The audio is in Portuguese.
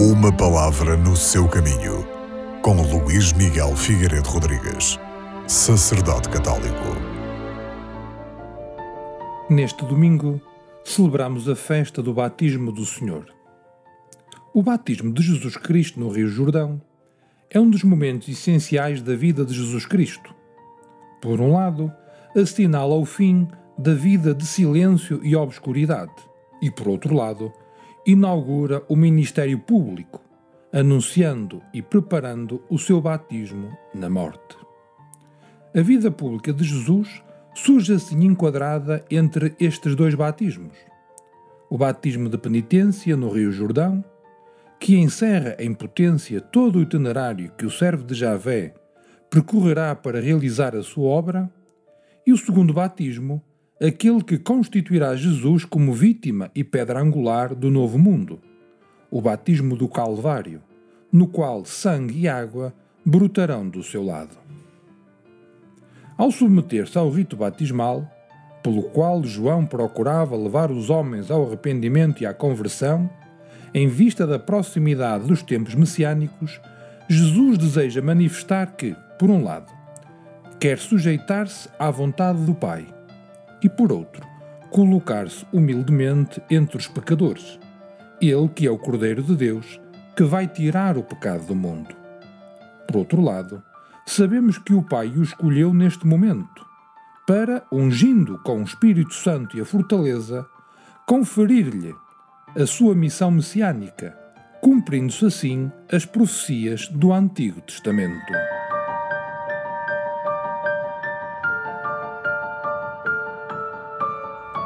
Uma palavra no seu caminho, com Luís Miguel Figueiredo Rodrigues, sacerdote católico. Neste domingo, celebramos a festa do batismo do Senhor. O batismo de Jesus Cristo no Rio Jordão é um dos momentos essenciais da vida de Jesus Cristo. Por um lado, assinala o fim da vida de silêncio e obscuridade, e por outro lado, inaugura o ministério público, anunciando e preparando o seu batismo na morte. A vida pública de Jesus surge assim enquadrada entre estes dois batismos. O batismo de penitência no Rio Jordão, que encerra em potência todo o itinerário que o servo de Javé percorrerá para realizar a sua obra, e o segundo batismo, aquele que constituirá Jesus como vítima e pedra angular do novo mundo, o batismo do Calvário, no qual sangue e água brotarão do seu lado. Ao submeter-se ao rito batismal, pelo qual João procurava levar os homens ao arrependimento e à conversão, em vista da proximidade dos tempos messiânicos, Jesus deseja manifestar que, por um lado, quer sujeitar-se à vontade do Pai e, por outro, colocar-se humildemente entre os pecadores, ele que é o Cordeiro de Deus que vai tirar o pecado do mundo. Por outro lado, sabemos que o Pai o escolheu neste momento para, ungindo com o Espírito Santo e a fortaleza, conferir-lhe a sua missão messiânica, cumprindo-se assim as profecias do Antigo Testamento.